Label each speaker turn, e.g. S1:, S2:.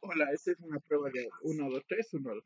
S1: Hola, esta es una prueba de uno, dos, tres, uno, dos.